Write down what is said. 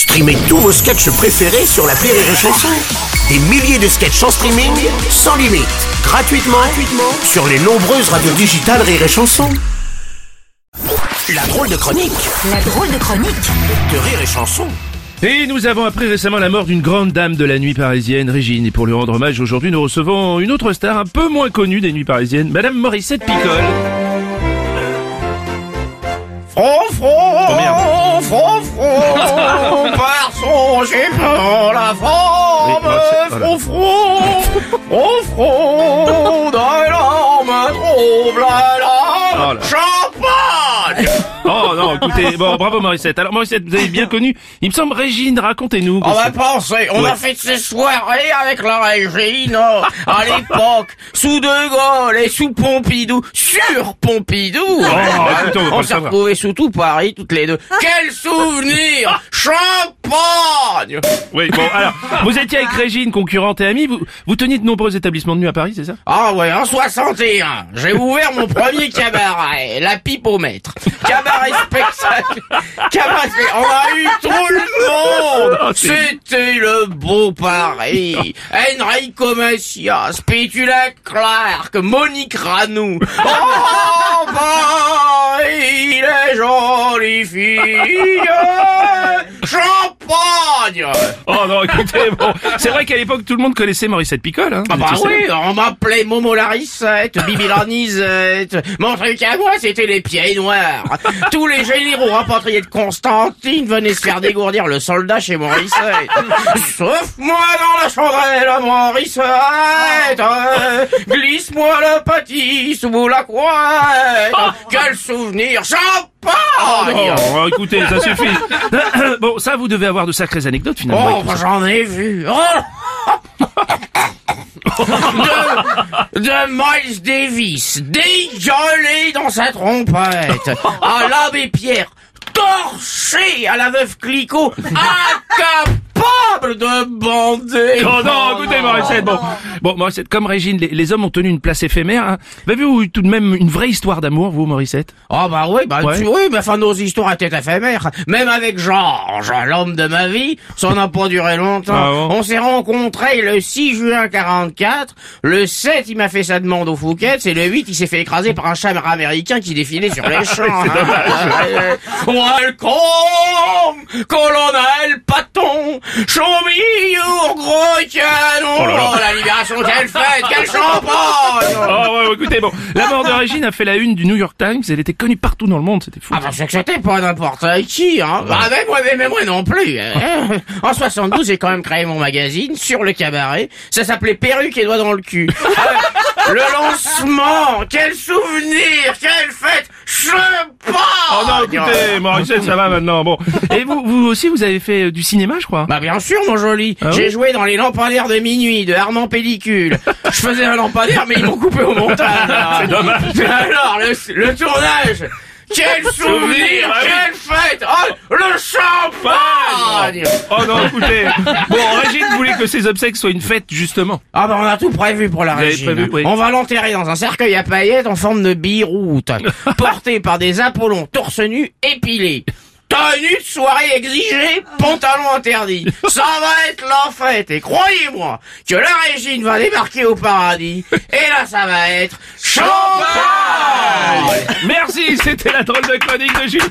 Streamez tous vos sketchs préférés sur la Rire et Chanson. Des milliers de sketchs en streaming, sans limite, gratuitement, gratuitement sur les nombreuses radios digitales Rire et Chanson. La drôle de chronique La drôle de chronique de Rire et Chanson. Et nous avons appris récemment la mort d'une grande dame de la nuit parisienne, Régine. Et pour lui rendre hommage, aujourd'hui, nous recevons une autre star un peu moins connue des nuits parisiennes, Madame Morissette Picole. Front, front, merde. front, front, par son peur la forme, Oui, oh, front, front, front, front, d'un larme trouble Oh la là. champagne. Oh non, écoutez, bon, bravo Morissette. Alors Morissette, vous avez bien connu, il me semble, Régine, racontez-nous. On va penser, on Ouais. a fait ces soirées avec la Régine, oh, à l'époque, sous De Gaulle et sous Pompidou, sur Pompidou. Oh, écoutez, on on s'est retrouvés sous tout Paris, toutes les deux. Quel souvenir Champagne Oui, bon, alors, vous étiez avec Régine, concurrente et amie, vous, vous teniez de nombreux établissements de nuit à Paris, c'est ça? Ah ouais, en 61, j'ai ouvert mon premier cabaret, la pipe au maître. Cabaret spectacle. Cabaret spectacle. On a eu tout le monde. C'était le beau Paris. Enrico Macias, Pétula Clark, Monique Ranou. Oh, Paris, les jolies filles. Champagne. Oh non, écoutez, bon, c'est vrai qu'à l'époque, tout le monde connaissait Morissette Picole, hein. Ah bah oui, on m'appelait Momo Larissette, Bibi Lanisette. Mon truc à moi, c'était les pieds noirs. Tous les généraux rapatriés de Constantine venaient se faire dégourdir le soldat chez Morissette. Sauf moi dans la chandelle, Morissette. Glisse-moi le petit sous la couette. Quel souvenir champagne Oh, écoutez, ça suffit. bon, ça, vous devez avoir de sacrées anecdotes, finalement. Oh, bah, j'en ai vu. Oh de, de Miles Davis, dégueulé dans sa trompette, à l'abbé Pierre, torché à la veuve Clicquot, incapable de bander. Oh non, écoutez, Morissette, bon. Bon, Morissette, comme Régine, les, les hommes ont tenu une place éphémère, hein. Vous avez eu tout de même une vraie histoire d'amour, vous, Morissette? Oh bah oui, bah Ouais. tu, oui, mais enfin nos histoires étaient éphémères. Même avec Georges, l'homme de ma vie, ça n'a pas duré longtemps. Ah bon? On s'est rencontrés le 6 juin 44, le 7 il m'a fait sa demande au Fouquet, et le 8 il s'est fait écraser par un chat américain qui défilait sur les champs. hein. Welcome, colonel Paton, show me your gros canon. Oh là là. Oh, la libération, quelle fête, quel champagne Oh ouais, écoutez, bon. La mort de Régine a fait la une du New York Times, elle était connue partout dans le monde, c'était fou. Ah bah c'est que c'était pas n'importe qui, hein. Bah mais moi, mais, mais moi non plus. hein. En 72, j'ai quand même créé mon magazine sur le cabaret. Ça s'appelait Perruque et doigts dans le cul. Ah, le lancement, quel souvenir, quelle fête, champagne Oh non, écoutez, Morissette, ça va maintenant, bon. Et vous, vous aussi, vous avez fait euh, du cinéma, je crois Bah bien sûr, mon joli. Ah J'ai oui joué dans les lampadaires de minuit de Armand Pellicule. Je faisais un lampadaire, mais ils m'ont coupé au montage. C'est dommage. Mais alors, le, le tournage Quel souvenir ah Oh non, écoutez. Bon, Régine voulait que ses obsèques soient une fête, justement. Ah bah on a tout prévu pour la Vous avez régine. prévu, oui. On va l'enterrer dans un cercueil à paillettes en forme de bille-route, porté par des apollons torse nu épilés. Tenue de soirée exigée, pantalon interdit. Ça va être la fête et croyez-moi que la régine va débarquer au paradis et là ça va être champagne Merci, c'était la drôle de chronique de Julien.